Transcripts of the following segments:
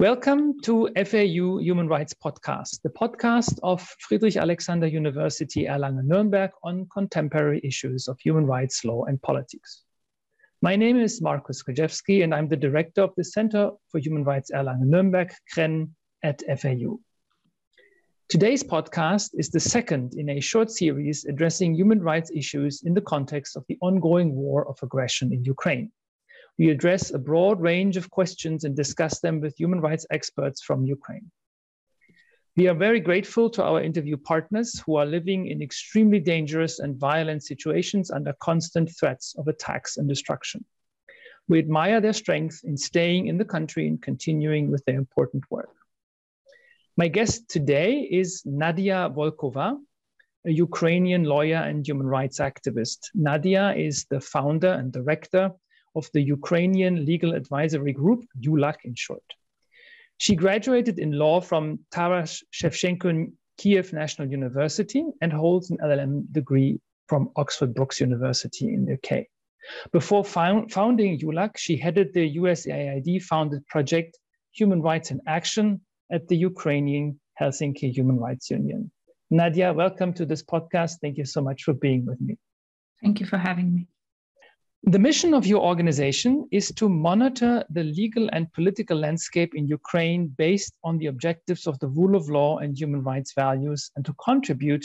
Welcome to FAU Human Rights Podcast, the podcast of Friedrich Alexander University Erlangen-Nuremberg on contemporary issues of human rights law and politics. My name is Markus Krajewski, and I'm the director of the Center for Human Rights Erlangen-Nuremberg, CREN, at FAU. Today's podcast is the second in a short series addressing human rights issues in the context of the ongoing war of aggression in Ukraine we address a broad range of questions and discuss them with human rights experts from Ukraine. We are very grateful to our interview partners who are living in extremely dangerous and violent situations under constant threats of attacks and destruction. We admire their strength in staying in the country and continuing with their important work. My guest today is Nadia Volkova, a Ukrainian lawyer and human rights activist. Nadia is the founder and director of the Ukrainian Legal Advisory Group, ULAG in short. She graduated in law from Taras Shevchenko Kiev National University and holds an LLM degree from Oxford Brookes University in the UK. Before found, founding ULAG, she headed the USAID founded project Human Rights in Action at the Ukrainian Helsinki Human Rights Union. Nadia, welcome to this podcast. Thank you so much for being with me. Thank you for having me. The mission of your organization is to monitor the legal and political landscape in Ukraine based on the objectives of the rule of law and human rights values and to contribute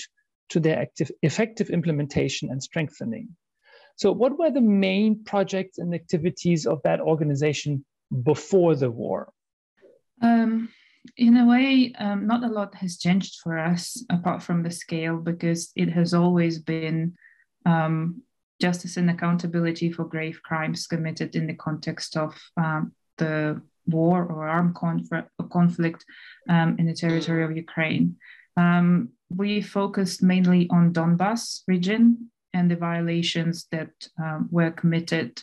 to their active, effective implementation and strengthening. So, what were the main projects and activities of that organization before the war? Um, in a way, um, not a lot has changed for us apart from the scale because it has always been um, justice and accountability for grave crimes committed in the context of um, the war or armed conflict um, in the territory of Ukraine. Um, we focused mainly on Donbas region and the violations that um, were committed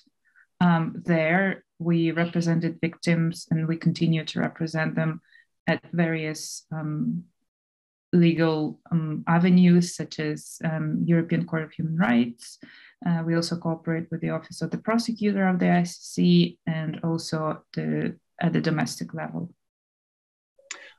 um, there. We represented victims and we continue to represent them at various um, legal avenues such as European Court of Human Rights, uh, we also cooperate with the Office of the Prosecutor of the ICC and also the, at the domestic level.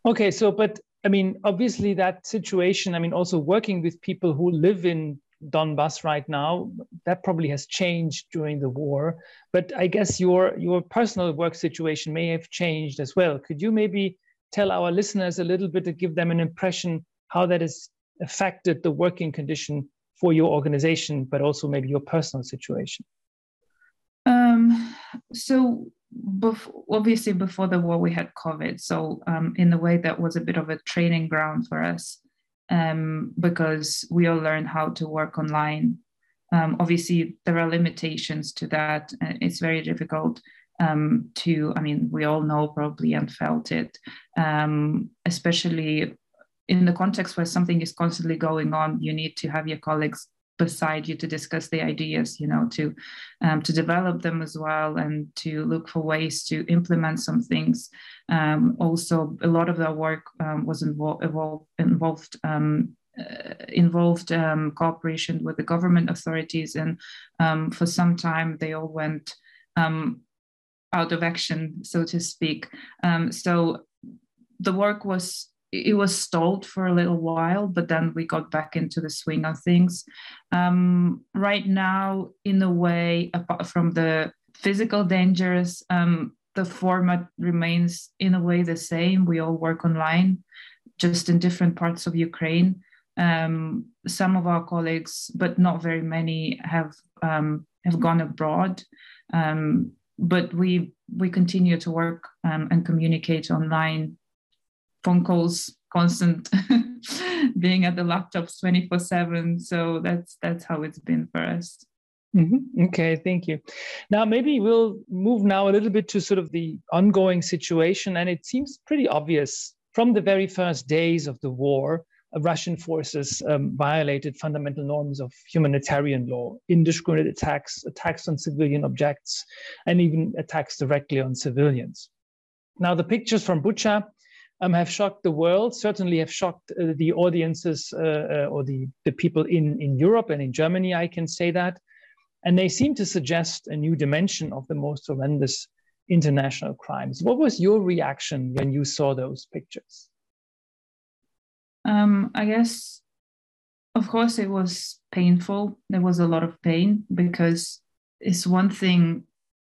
Okay, so, but I mean, obviously, that situation, I mean, also working with people who live in Donbass right now, that probably has changed during the war. But I guess your, your personal work situation may have changed as well. Could you maybe tell our listeners a little bit to give them an impression how that has affected the working condition for your organization, but also maybe your personal situation? Um, so, before, obviously, before the war, we had COVID. So, um, in a way, that was a bit of a training ground for us um, because we all learned how to work online. Um, obviously, there are limitations to that. It's very difficult um, to, I mean, we all know probably and felt it, um, especially in the context where something is constantly going on, you need to have your colleagues beside you to discuss the ideas, you know, to um, to develop them as well, and to look for ways to implement some things. Um, also, a lot of our work um, was involved involved. Um, uh, involved um, cooperation with the government authorities, and um, for some time they all went out of action, so to speak. so the work was it was stalled for a little while, but then we got back into the swing of things. Um, right now, in a way, apart from the physical dangers, um, the format remains in a way the same. We all work online, just in different parts of Ukraine. Um, some of our colleagues, but not very many, have um, have gone abroad. Um, but we we continue to work um, and communicate online phone calls constant being at the laptops 24 7 so that's that's how it's been for us mm-hmm. okay thank you now maybe we'll move now a little bit to sort of the ongoing situation and it seems pretty obvious from the very first days of the war uh, Russian forces um, violated fundamental norms of humanitarian law, indiscriminate attacks, attacks on civilian objects, and even attacks directly on civilians. Now, the pictures from Bucha um, have shocked the world, certainly have shocked uh, the audiences uh, uh, or the, the people in, in Europe and in Germany, I can say that. And they seem to suggest a new dimension of the most horrendous international crimes. What was your reaction when you saw those pictures? Um, I guess, of course, it was painful. There was a lot of pain because it's one thing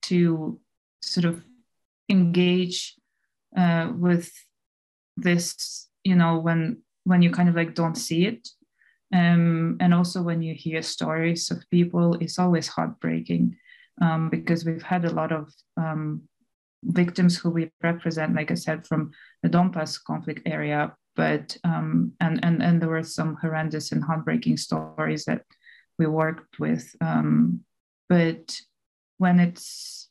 to sort of engage uh, with this, you know, when when you kind of like don't see it, um, and also when you hear stories of people, it's always heartbreaking um, because we've had a lot of um, victims who we represent, like I said, from the Donbass conflict area. But um, and and and there were some horrendous and heartbreaking stories that we worked with. Um, but when it's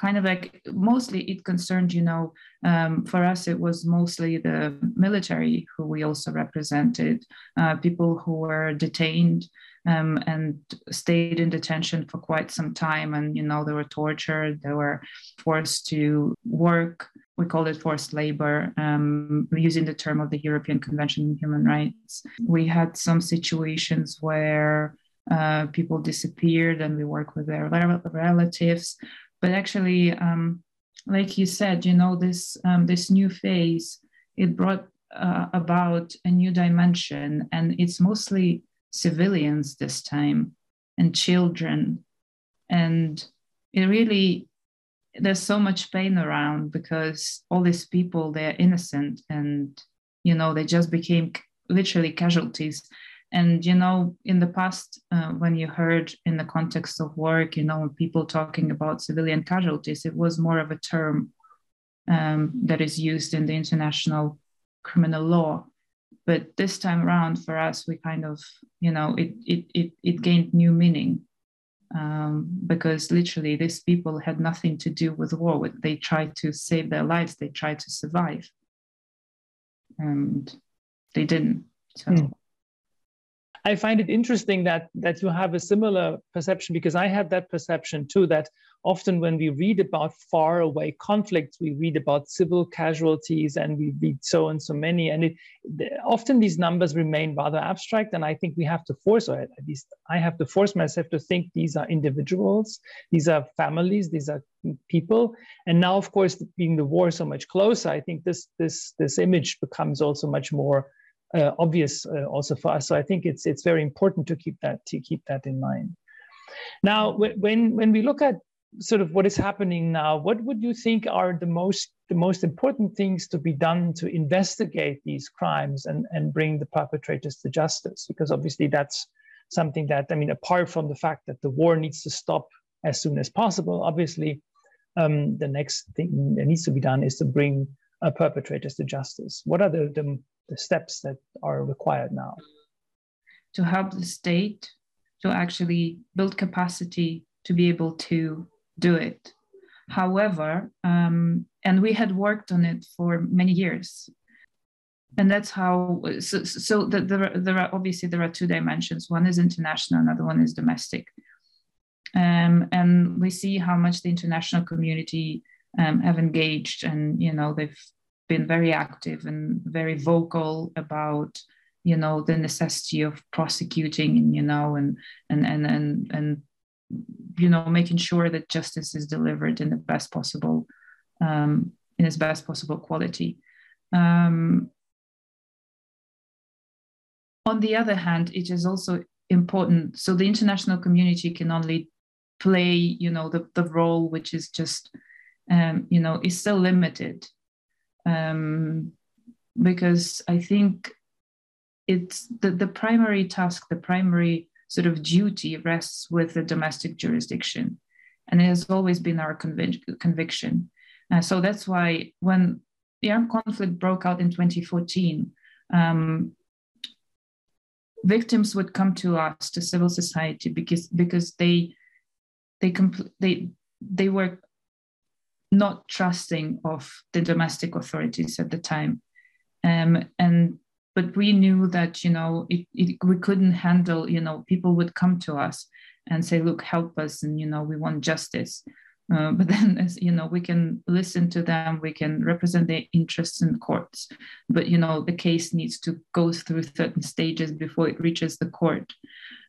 kind of like mostly it concerned, you know, um, for us it was mostly the military who we also represented, uh, people who were detained um, and stayed in detention for quite some time. And, you know, they were tortured, they were forced to work. We call it forced labor, um, using the term of the European Convention on Human Rights. We had some situations where uh, people disappeared and we work with their relatives. But actually, um, like you said, you know, this, um, this new phase, it brought uh, about a new dimension and it's mostly civilians this time and children. And it really, there's so much pain around because all these people, they're innocent and, you know, they just became literally casualties. And, you know, in the past, uh, when you heard in the context of work, you know, people talking about civilian casualties, it was more of a term um, that is used in the international criminal law. But this time around for us we kind of you know it it it, it gained new meaning um, because literally these people had nothing to do with war they tried to save their lives they tried to survive. And they didn't so. Mm. I find it interesting that that you have a similar perception because I had that perception too. That often when we read about far away conflicts, we read about civil casualties and we read so and so many, and it, often these numbers remain rather abstract. And I think we have to force, or at least I have to force myself to think these are individuals, these are families, these are people. And now, of course, being the war so much closer, I think this this this image becomes also much more uh, obvious uh, also for us. So I think it's it's very important to keep that to keep that in mind. Now, when when we look at sort of what is happening now, what would you think are the most the most important things to be done to investigate these crimes and and bring the perpetrators to justice? Because obviously that's something that I mean, apart from the fact that the war needs to stop as soon as possible, obviously um, the next thing that needs to be done is to bring uh, perpetrators to justice. What are the, the the steps that are required now? To help the state to actually build capacity to be able to do it. However, um, and we had worked on it for many years. And that's how, so, so the, there, there are obviously there are two dimensions. One is international, another one is domestic. Um, and we see how much the international community um, have engaged and, you know, they've been very active and very vocal about you know the necessity of prosecuting and you know and and and and and you know making sure that justice is delivered in the best possible um, in its best possible quality. Um, on the other hand it is also important so the international community can only play you know the, the role which is just um, you know is so limited um, because I think it's the, the primary task, the primary sort of duty rests with the domestic jurisdiction. And it has always been our convic- conviction. Uh, so that's why when the armed conflict broke out in 2014, um, victims would come to us, to civil society, because because they they compl- they they were not trusting of the domestic authorities at the time. Um, and but we knew that you know it, it, we couldn't handle you know people would come to us and say look help us and you know we want justice Uh, but then, as you know, we can listen to them, we can represent their interests in courts. But you know, the case needs to go through certain stages before it reaches the court.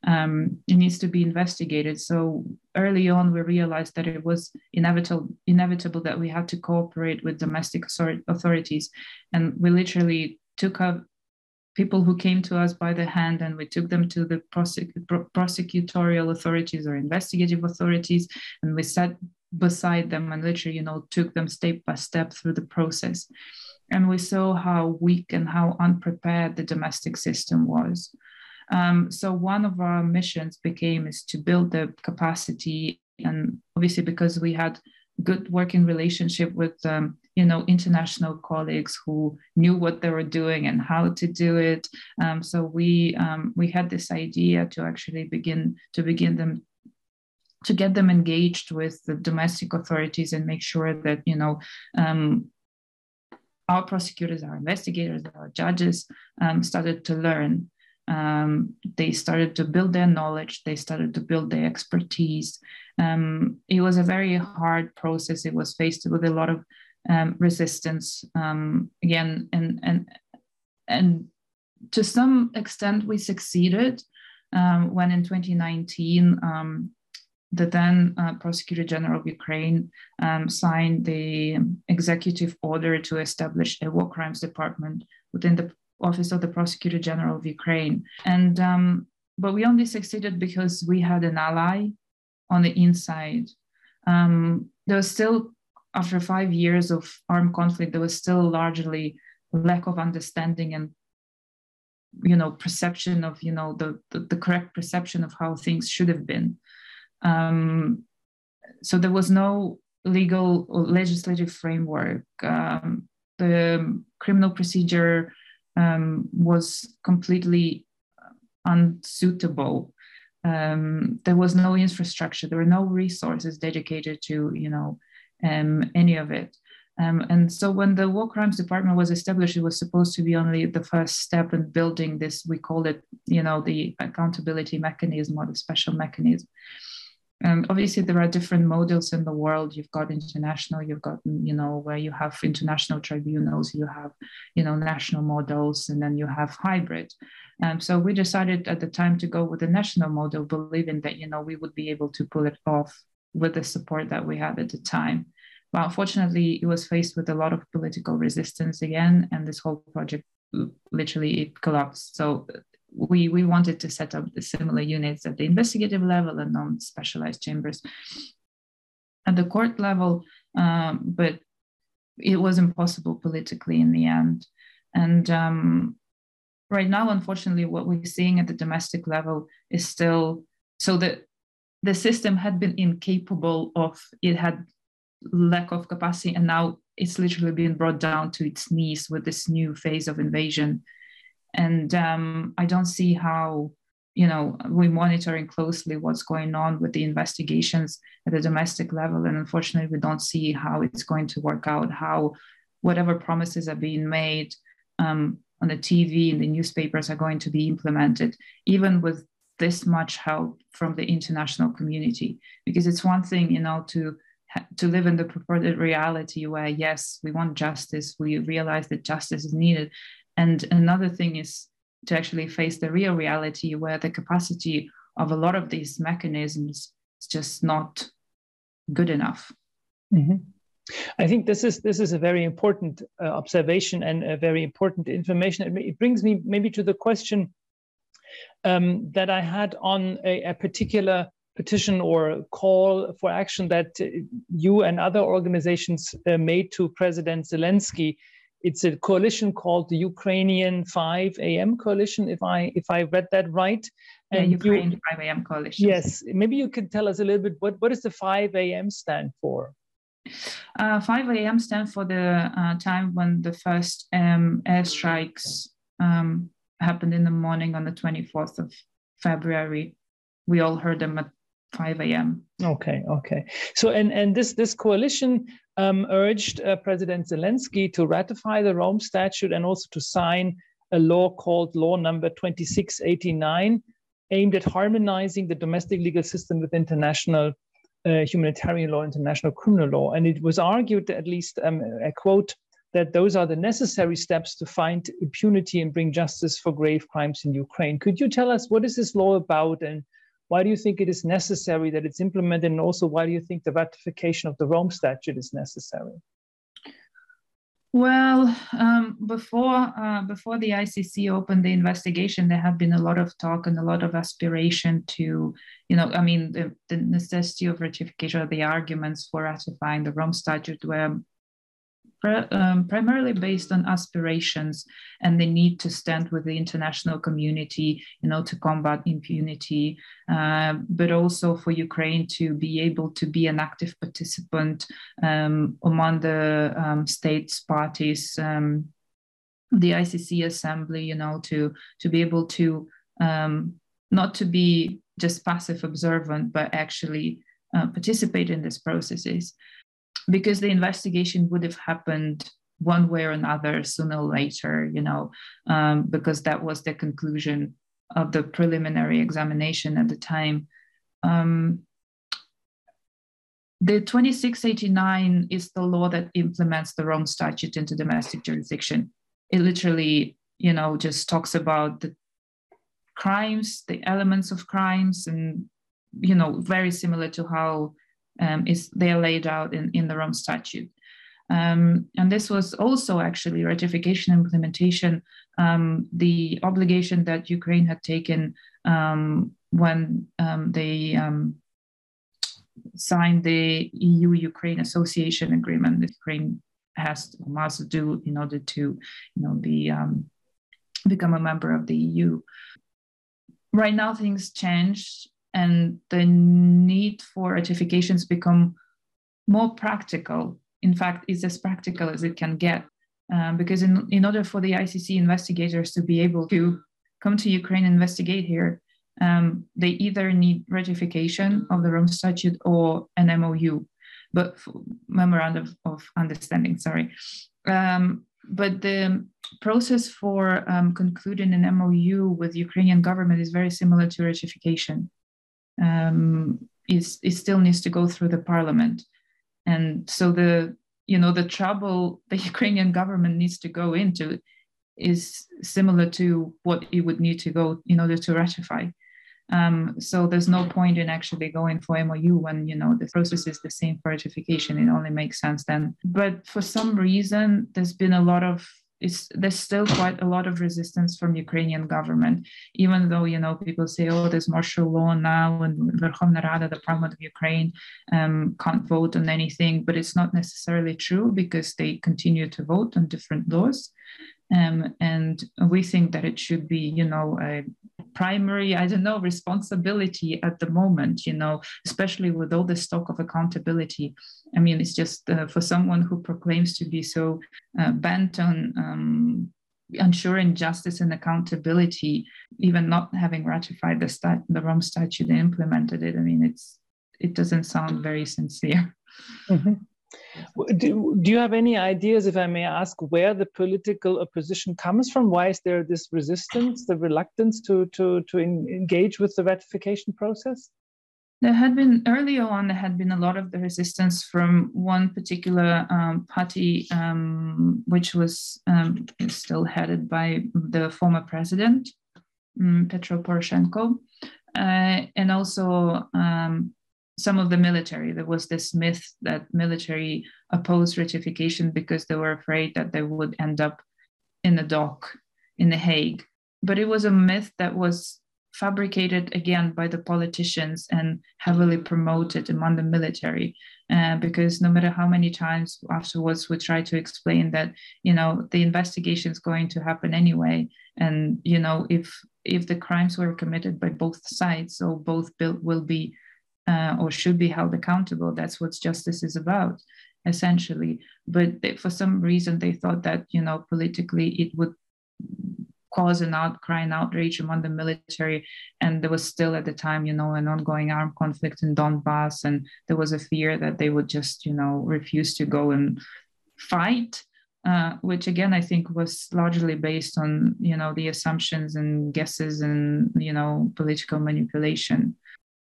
Um, it needs to be investigated. So early on, we realized that it was inevitable inevitable that we had to cooperate with domestic authorities, and we literally took up people who came to us by the hand and we took them to the prosec- prosecutorial authorities or investigative authorities. And we sat beside them and literally you know took them step by step through the process. And we saw how weak and how unprepared the domestic system was um, so one of our missions became is to build the capacity and obviously because we had good working relationship with um, you know international colleagues who knew what they were doing and how to do it. Um, so we um, we had this idea to actually begin to begin them to get them engaged with the domestic authorities and make sure that you know um, our prosecutors our investigators our judges um, started to learn um, they started to build their knowledge they started to build their expertise. Um, it was a very hard process. It was faced with a lot of um, resistance um, again and and and to some extent we succeeded um, when in 2019 um, the then uh, prosecutor general of ukraine um, signed the executive order to establish a war crimes department within the office of the prosecutor general of ukraine and um, but we only succeeded because we had an ally on the inside there was still after five years of armed conflict, there was still largely lack of understanding and you know perception of you know the the, the correct perception of how things should have been. Um, so there was no legal or legislative framework. Um, the criminal procedure um, was completely unsuitable. Um, there was no infrastructure. There were no resources dedicated to you know um, any of it. Um, and so when the war crimes department was established, it was supposed to be only the first step in building this, we call it, you know, the accountability mechanism or the special mechanism. And obviously there are different models in the world. You've got international, you've got, you know, where you have international tribunals, you have, you know, national models, and then you have hybrid. Um, so we decided at the time to go with the national model, believing that, you know, we would be able to pull it off with the support that we had at the time. But unfortunately, it was faced with a lot of political resistance again, and this whole project literally it collapsed. So we we wanted to set up the similar units at the investigative level and non-specialized chambers at the court level, um, but it was impossible politically in the end. And um, right now, unfortunately, what we're seeing at the domestic level is still so that the system had been incapable of it had lack of capacity and now it's literally been brought down to its knees with this new phase of invasion and um, i don't see how you know we're monitoring closely what's going on with the investigations at the domestic level. And unfortunately we don't see how it's going to work out how whatever promises are being made um, on the tv and the newspapers are going to be implemented even with this much help from the international community. Because it's one thing you know to to live in the purported reality where yes we want justice. We realize that justice is needed and another thing is to actually face the real reality where the capacity of a lot of these mechanisms is just not good enough mm-hmm. I think this is this is a very important uh, observation and a very important information. It, brings me maybe to the question um, that I had on a, a, particular petition or call for action that you and other organizations uh, made to President Zelensky. It's a coalition called the Ukrainian 5 AM coalition, if I if I read that right. And Ukraine you, 5 AM coalition. Yes, maybe you could tell us a little bit what, what does the 5 AM stand for? Uh, 5 a.m. stand for the uh, time when the first um, airstrikes um, happened in the morning on the 24th of February. We all heard them at 5 a.m. Okay, okay. So, and and this this coalition um, urged uh, President Zelensky to ratify the Rome Statute and also to sign a law called Law Number 2689, aimed at harmonizing the domestic legal system with international uh, humanitarian law, international criminal law. And it was argued, at least um, a quote, that those are the necessary steps to find impunity and bring justice for grave crimes in Ukraine. Could you tell us what is this law about and why do you think it is necessary that it's implemented? And also, why do you think the ratification of the Rome Statute is necessary? Well, um, before uh, before the ICC opened the investigation, there had been a lot of talk and a lot of aspiration to, you know, I mean, the, the necessity of ratification, or the arguments for ratifying the Rome Statute were um, primarily based on aspirations and the need to stand with the international community, you know, to combat impunity, uh, but also for Ukraine to be able to be an active participant um, among the um, states parties, um, the ICC assembly, you know, to to be able to um, not to be just passive observant, but actually uh, participate in these processes because the investigation would have happened one way or another sooner or later, you know, um, because that was the conclusion of the preliminary examination at the time. Um, the 2689 is the law that implements the Rome Statute into domestic jurisdiction. It literally, you know, just talks about the crimes, the elements of crimes, and you know, very similar to how um, is they are laid out in, in the Rome Statute. Um, and this was also actually ratification implementation, um, the obligation that Ukraine had taken um, when um, they um, signed the EU-Ukraine Association Agreement that Ukraine has must do in order to, you know, be become a member of the EU. Right now, things changed and the need for ratifications become more practical. In fact, it's as practical as it can get. Um, because in, in order for the ICC investigators to be able to come to Ukraine and investigate here, um, they either need ratification of the Rome Statute or an MOU, but memorandum of understanding. Sorry, um, but the process for um, concluding an MOU with Ukrainian government is very similar to ratification um, is it still needs to go through the parliament, and so the you know the trouble the Ukrainian government needs to go into is similar to what it would need to go in order to ratify. Um, so there's no point in actually going for MOU when you know the process is the same for ratification. It only makes sense then. But for some reason, there's been a lot of it's, there's still quite a lot of resistance from Ukrainian government, even though you know people say, oh, there's martial law now, and Verkhovna Rada, the parliament of Ukraine, um, can't vote on anything. But it's not necessarily true because they continue to vote on different laws. Um, and we think that it should be, you know, a primary, I don't know, responsibility at the moment, you know, especially with all this talk of accountability. I mean, it's just uh, for someone who proclaims to be so uh, bent on um, ensuring justice and accountability, even not having ratified the, stat- the Rome Statute and implemented it. I mean, it's it doesn't sound very sincere. Mm-hmm. Do, do you have any ideas, if I may ask, where the political opposition comes from? Why is there this resistance, the reluctance to, to, to engage with the ratification process? There had been earlier on, there had been a lot of the resistance from one particular um, party, um, which was um, still headed by the former president, um, Petro Poroshenko, uh, and also um, some of the military. There was this myth that military opposed ratification because they were afraid that they would end up in the dock in The Hague. But it was a myth that was fabricated again by the politicians and heavily promoted among the military uh, because no matter how many times afterwards we try to explain that you know the investigation is going to happen anyway and you know if if the crimes were committed by both sides so both will be uh, or should be held accountable. That's what justice is about, essentially. But they, for some reason, they thought that you know politically it would cause an outcry and outrage among the military. And there was still at the time, you know, an ongoing armed conflict in Donbass, and there was a fear that they would just, you know, refuse to go and fight. Uh, which again I think was largely based on you know the assumptions and guesses and you know political manipulation.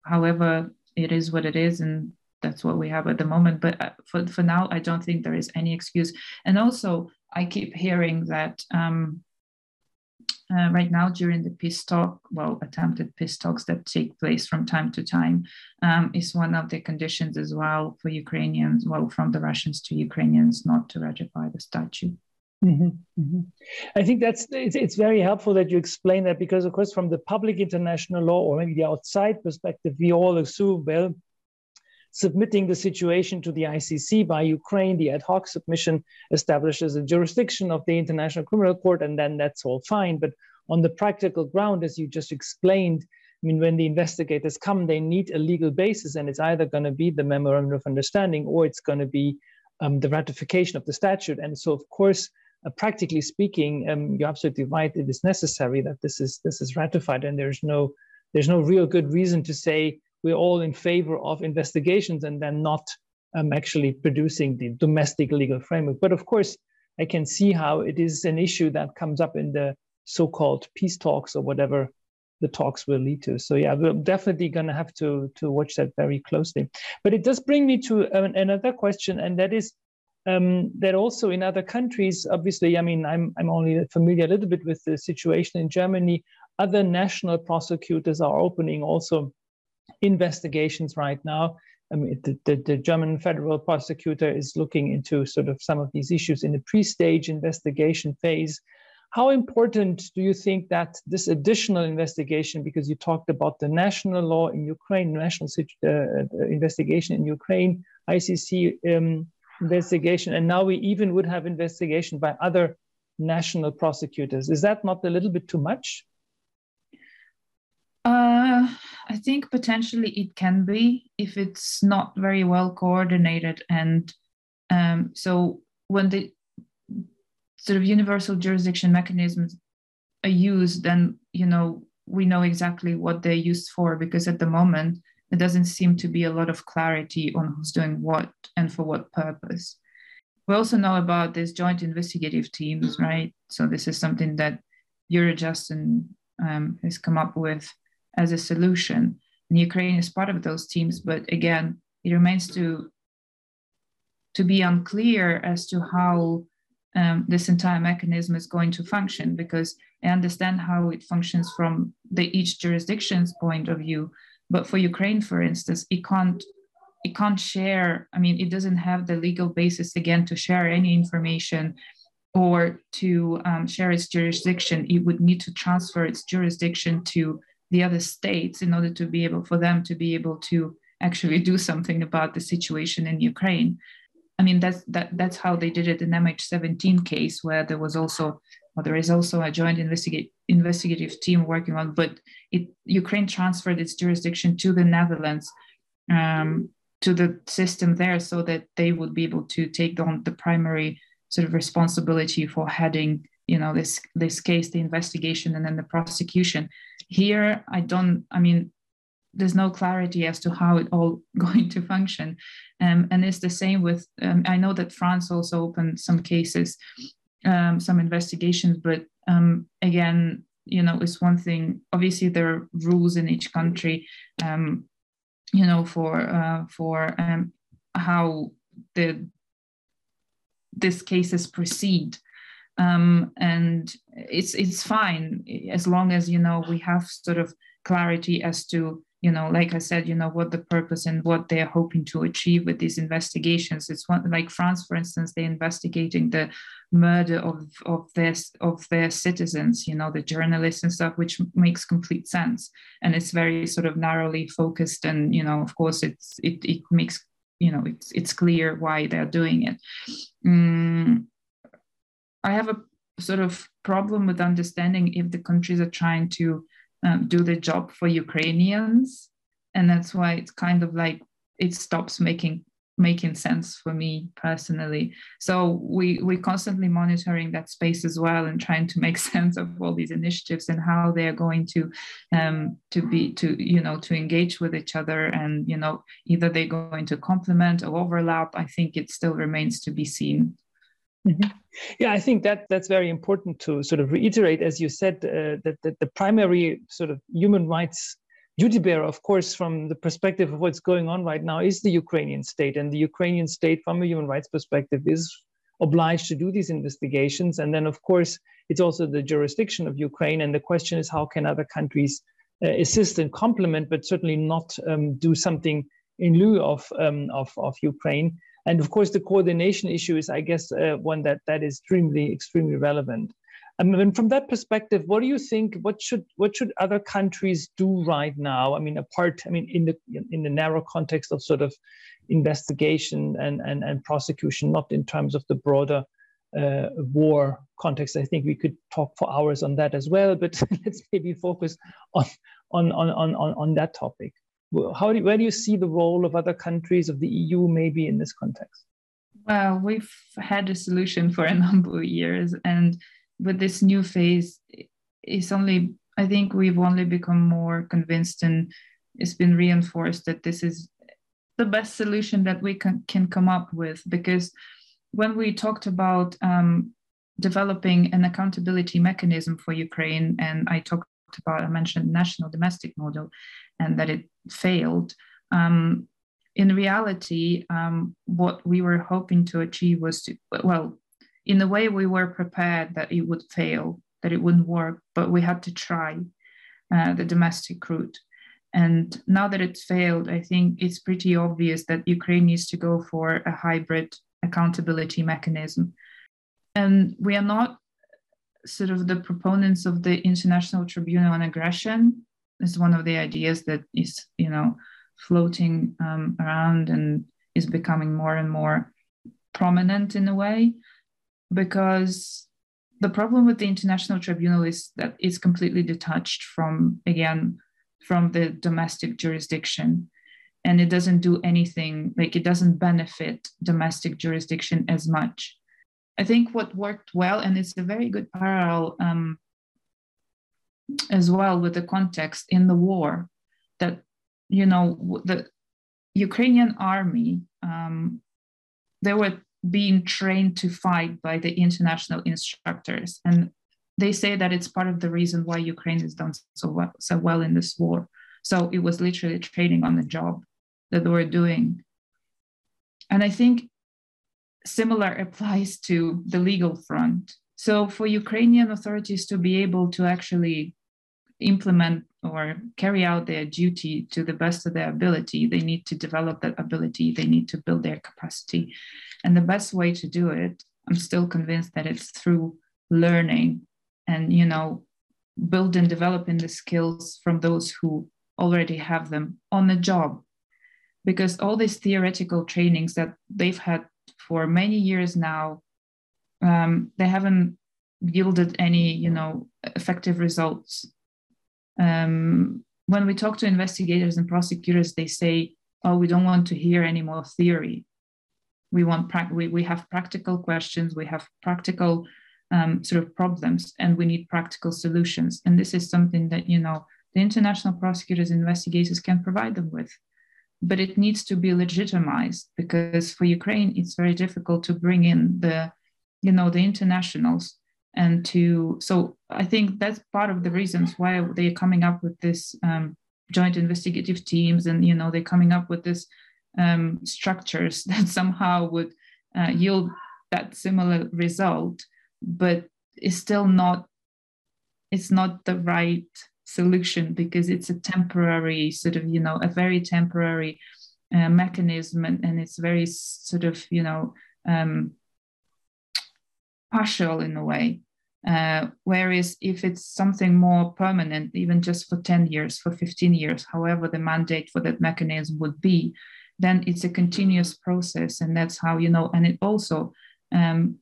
However, it is what it is and that's what we have at the moment. But uh, for for now, I don't think there is any excuse. And also, I keep hearing that. Um, uh, right now during the peace talk, well, attempted peace talks that take place from time to time, um, is one of the conditions as well for Ukrainians, well, from the Russians to Ukrainians, not to ratify the statute. Mm-hmm, mm-hmm. I think that's it's, it's, very helpful that you explain that because, of course, from the public international law or maybe the outside perspective, we all assume well, submitting the situation to the ICC by Ukraine, the ad hoc submission establishes a jurisdiction of the International Criminal Court, and then that's all fine. But on the practical ground, as you just explained, I mean, when the investigators come, they need a legal basis, and it's either going to be the memorandum of understanding or it's going to be um, the ratification of the statute. And so, of course, practically speaking, um, you're absolutely right. It is necessary that this is this is ratified, and there's no there's no real good reason to say we're all in favor of investigations and then not um, actually producing the domestic legal framework. But of course, I can see how it is an issue that comes up in the so-called peace talks or whatever the talks will lead to. So yeah, we're definitely going to have to to watch that very closely. But it does bring me to um, another question, and that is um, that also in other countries, obviously, I mean, I'm I'm only familiar a little bit with the situation in Germany. Other national prosecutors are opening also investigations right now. I mean, the, the, the, German federal prosecutor is looking into sort of some of these issues in the pre-stage investigation phase. How important do you think that this additional investigation, because you talked about the national law in Ukraine, national uh, uh, investigation in Ukraine, ICC um, investigation, and now we even would have investigation by other national prosecutors. Is that not a little bit too much? Uh, I think potentially it can be if it's not very well coordinated. And um, so when the sort of universal jurisdiction mechanisms are used, then, you know, we know exactly what they're used for because at the moment, there doesn't seem to be a lot of clarity on who's doing what and for what purpose. We also know about these joint investigative teams, right? So this is something that Eurojust and, um, has come up with as a solution. And Ukraine is part of those teams, but again, it remains to to be unclear as to how um, this entire mechanism is going to function because I understand how it functions from the each jurisdiction's point of view, but for Ukraine, for instance, it can't it can't share. I mean, it doesn't have the legal basis again to share any information or to um, share its jurisdiction. It would need to transfer its jurisdiction to the other states in order to be able for them to be able to actually do something about the situation in Ukraine. I mean that's that that's how they did it in MH17 case where there was also there is also a joint investigate, investigative team working on, but it Ukraine transferred its jurisdiction to the Netherlands um, to the system there so that they would be able to take on the primary sort of responsibility for heading you know this this case the investigation and then the prosecution. Here i don't i mean there's no clarity as to how it all going to function. Um, and it's the same with um, i know that france also opened some cases um, some investigations but um, again you know it's one thing obviously there are rules in each country um, you know for uh, for um, how the these cases proceed. Um, and it's it's fine as long as you know we have sort of clarity as to you know like i said you know what the purpose and what they're hoping to achieve with these investigations. It's one like france for instance they're investigating the murder of of their of their citizens you know the journalists and stuff which makes complete sense. And it's very sort of narrowly focused and you know of course it's it, it makes you know it's it's clear why they're doing it. Mm, I have a sort of problem with understanding if the countries are trying to um, do the job for Ukrainians, and that's why it's kind of like it stops making making sense for me personally. So we we're constantly monitoring that space as well and trying to make sense of all these initiatives and how they are going to um, to be to you know to engage with each other and you know either they're going to complement or overlap. I think it still remains to be seen. Mm-hmm. Yeah, I think that that's very important to sort of reiterate, as you said, uh, that, that the primary sort of human rights duty bearer, of course, from the perspective of what's going on right now, is the Ukrainian state. And the Ukrainian state, from a human rights perspective, is obliged to do these investigations. And then, of course, it's also the jurisdiction of Ukraine. And the question is, how can other countries uh, assist and complement, but certainly not um, do something in lieu of, um, of, of Ukraine? And of course, the coordination issue is, I guess, uh, one that, that is extremely, extremely relevant. I mean, from that perspective, what do you think? What should what should other countries do right now? I mean, apart, I mean, in the in the narrow context of sort of investigation and and, and prosecution, not in terms of the broader uh, war context. I think we could talk for hours on that as well, but let's maybe focus on on on on on that topic. How do, where do you see the role of other countries of the EU maybe in this context? Well, we've had a solution for a number of years, and with this new phase, it's only I think we've only become more convinced, and it's been reinforced that this is the best solution that we can, can come up with. Because when we talked about um, developing an accountability mechanism for Ukraine, and I talked about I mentioned national domestic model, and that it failed. Um, in reality, um, what we were hoping to achieve was to, well, in a way we were prepared that it would fail, that it wouldn't work, but we had to try uh, the domestic route. And now that it's failed, I think it's pretty obvious that Ukraine needs to go for a hybrid accountability mechanism. And we are not sort of the proponents of the International Tribunal on Aggression. Is one of the ideas that is, you know, floating um, around and is becoming more and more prominent in a way because the problem with the international tribunal is that it's completely detached from again from the domestic jurisdiction and it doesn't do anything like it doesn't benefit domestic jurisdiction as much. I think what worked well and it's a very good parallel um, as well with the context in the war that you know the ukrainian army um, there were being trained to fight by the international instructors. And they say that it's part of the reason why Ukraine has done so well, so well in this war. So it was literally training on the job that they were doing. And I think similar applies to the legal front. So for Ukrainian authorities to be able to actually implement or carry out their duty to the best of their ability, they need to develop that ability, they need to build their capacity. And the best way to do it, I'm still convinced that it's through learning and, you know, building, developing the skills from those who already have them on the job. Because all these theoretical trainings that they've had for many years now, um, they haven't yielded any, you know, effective results. Um, when we talk to investigators and prosecutors, they say, "Oh, we don't want to hear any more theory. We want pra- we, we have practical questions we have practical um, sort of problems and we need practical solutions. And this is something that you know the international prosecutors and investigators can provide them with. But it needs to be legitimized because for ukraine it's very difficult to bring in the you know the internationals and to so i think that's part of the reasons why they're coming up with this um, joint investigative teams and you know they're coming up with this um, structures that somehow would uh, yield that similar result, but it's still not it's not the right solution because it's a temporary sort of you know a very temporary uh, mechanism and, and it's very sort of you know um, partial in a way uh, whereas if it's something more permanent even just for 10 years for 15 years however the mandate for that mechanism would be then it's a continuous process and that's how you know and it also um,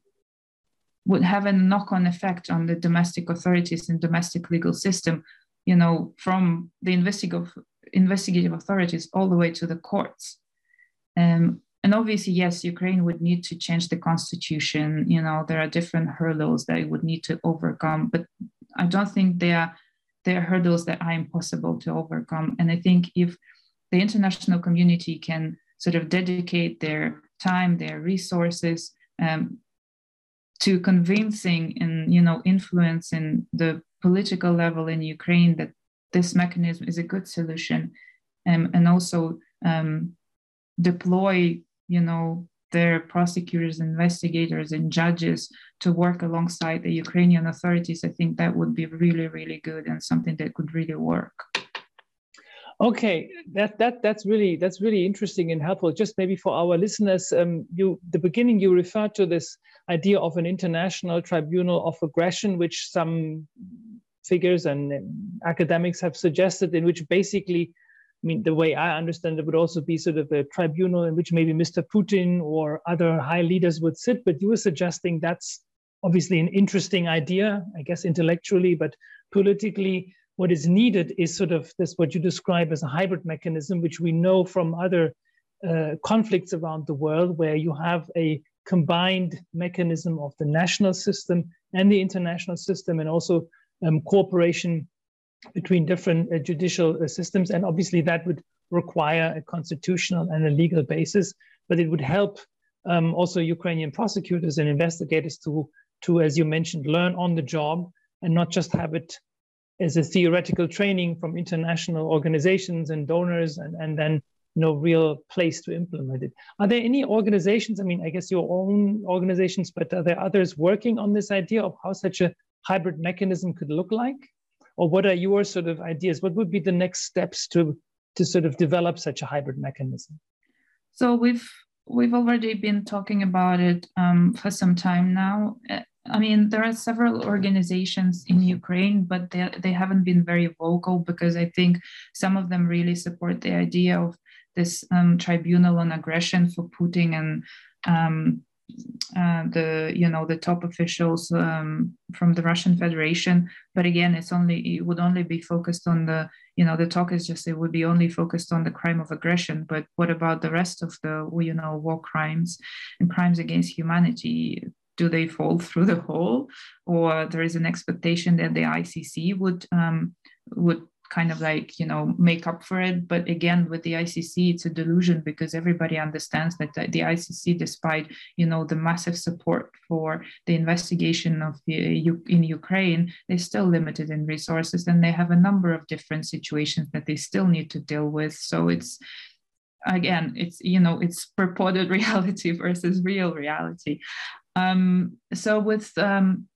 would have a knock-on effect on the domestic authorities and domestic legal system you know from the investigative investigative authorities all the way to the courts. Um, and obviously yes ukraine would need to change the constitution. You know there are different hurdles that it would need to overcome but i don't think they are they are hurdles that are impossible to overcome. And i think if the international community can sort of dedicate their time, their resources um, to convincing and you know influencing the political level in Ukraine that this mechanism is a good solution um, and also um, deploy you know their prosecutors investigators and judges to work alongside the ukrainian authorities i think that would be really really good and something that could really work Okay, that that that's really that's really interesting and helpful. Just maybe for our listeners, um, you the beginning you referred to this idea of an international tribunal of aggression, which some figures and academics have suggested, in which basically, I mean, the way I understand it would also be sort of a tribunal in which maybe Mr. Putin or other high leaders would sit. But you were suggesting that's obviously an interesting idea, I guess intellectually, but politically what is needed is sort of this what you describe as a hybrid mechanism, which we know from other uh, conflicts around the world, where you have a combined mechanism of the national system and the international system, and also um, cooperation between different uh, judicial uh, systems. And obviously, that would require a constitutional and a legal basis, but it would help um, also Ukrainian prosecutors and investigators to, to, as you mentioned, learn on the job and not just have it as a theoretical training from international organizations and donors and, and then no real place to implement it. Are there any organizations, I mean, I guess your own organizations, but are there others working on this idea of how such a hybrid mechanism could look like? Or what are your sort of ideas? What would be the next steps to, to sort of develop such a hybrid mechanism? So we've we've already been talking about it um, for some time now. I mean, there are several organizations in Ukraine, but they, they haven't been very vocal because I think some of them really support the idea of this um, tribunal on aggression for Putin and um, uh, the you know the top officials um, from the Russian Federation. But again, it's only it would only be focused on the you know the talk is just it would be only focused on the crime of aggression. But what about the rest of the you know war crimes and crimes against humanity? do they fall through the hole or there is an expectation that the icc would um, would kind of like you know make up for it. But again with the icc it's a delusion because everybody understands that the, icc despite you know the massive support for the investigation of the, in ukraine they're still limited in resources and they have a number of different situations that they still need to deal with. So it's again it's you know it's purported reality versus real reality. Um, so with um,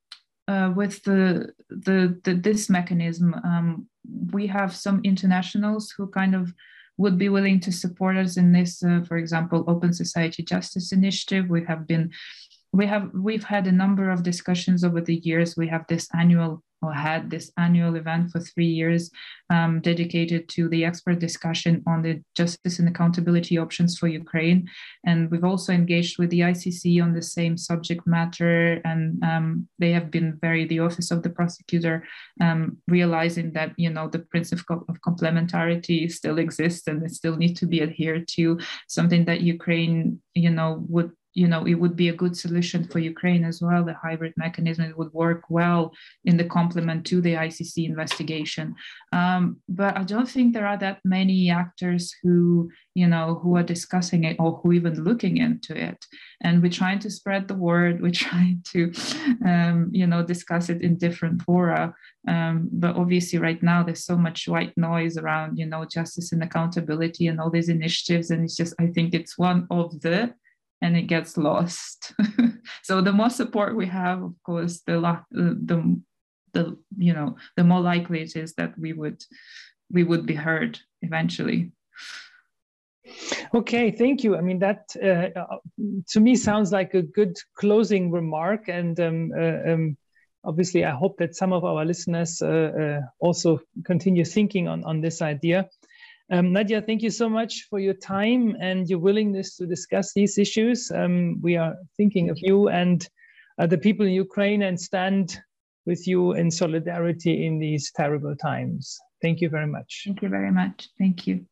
uh, with the, the, the this mechanism, um, we have some internationals who kind of would be willing to support us in this. Uh, for example, Open Society Justice Initiative. We have been we have we've had a number of discussions over the years. We have this annual or had this annual event for three years um, dedicated to the expert discussion on the justice and accountability options for Ukraine. And we've also engaged with the ICC on the same subject matter. And um, they have been very, the Office of the Prosecutor, um, realizing that, you know, the principle of complementarity still exists and it still needs to be adhered to, something that Ukraine, you know, would you know, it would be a good solution for Ukraine as well. The hybrid mechanism it would work well in the complement to the ICC investigation. Um, but I don't think there are that many actors who, you know, who are discussing it or who even looking into it. And we're trying to spread the word. We're trying to, um, you know, discuss it in different fora. Um, but obviously, right now there's so much white noise around, you know, justice and accountability and all these initiatives, and it's just I think it's one of the and it gets lost. so the more support we have, of course, the the the you know the more likely it is that we would we would be heard eventually. Okay, thank you. I mean that uh, uh to me sounds like a good closing remark, and um, uh, um, obviously I hope that some of our listeners uh, uh also continue thinking on on this idea. Um, Nadia, thank you so much for your time and your willingness to discuss these issues. Um, we are thinking of you and uh, the people in Ukraine and stand with you in solidarity in these terrible times. Thank you very much. Thank you very much. Thank you.